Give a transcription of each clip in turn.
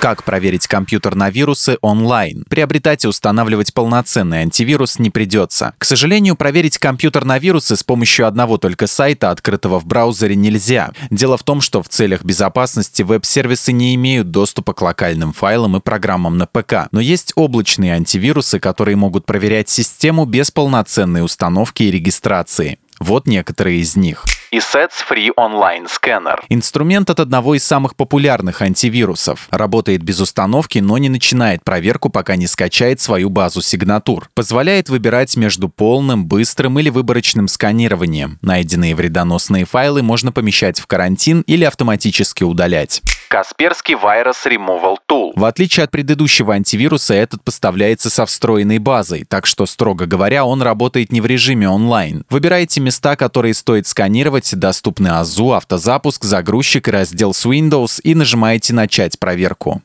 Как проверить компьютер на вирусы онлайн? Приобретать и устанавливать полноценный антивирус не придется. К сожалению, проверить компьютер на вирусы с помощью одного только сайта, открытого в браузере, нельзя. Дело в том, что в целях безопасности веб-сервисы не имеют доступа к локальным файлам и программам на ПК. Но есть облачные антивирусы, которые могут проверять систему без полноценной установки и регистрации. Вот некоторые из них и Sets Free Online Scanner. Инструмент от одного из самых популярных антивирусов. Работает без установки, но не начинает проверку, пока не скачает свою базу сигнатур. Позволяет выбирать между полным, быстрым или выборочным сканированием. Найденные вредоносные файлы можно помещать в карантин или автоматически удалять. Касперский Virus Removal Tool. В отличие от предыдущего антивируса, этот поставляется со встроенной базой, так что, строго говоря, он работает не в режиме онлайн. Выбирайте места, которые стоит сканировать, доступны АЗУ, автозапуск, загрузчик и раздел с Windows и нажимаете «Начать проверку».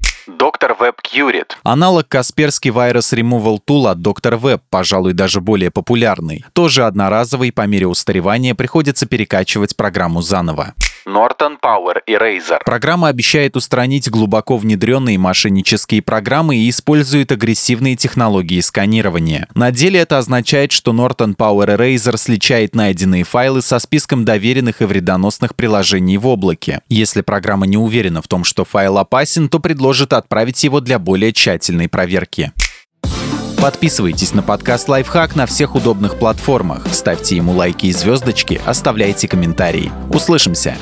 Curit. Аналог Касперский Virus Removal Tool от Доктор Web, пожалуй, даже более популярный. Тоже одноразовый, по мере устаревания приходится перекачивать программу заново. Norton Power Eraser. Программа обещает устранить глубоко внедренные мошеннические программы и использует агрессивные технологии сканирования. На деле это означает, что Norton Power Eraser сличает найденные файлы со списком доверенных и вредоносных приложений в облаке. Если программа не уверена в том, что файл опасен, то предложит отправить его для более тщательной проверки. Подписывайтесь на подкаст «Лайфхак» на всех удобных платформах, ставьте ему лайки и звездочки, оставляйте комментарии. Услышимся!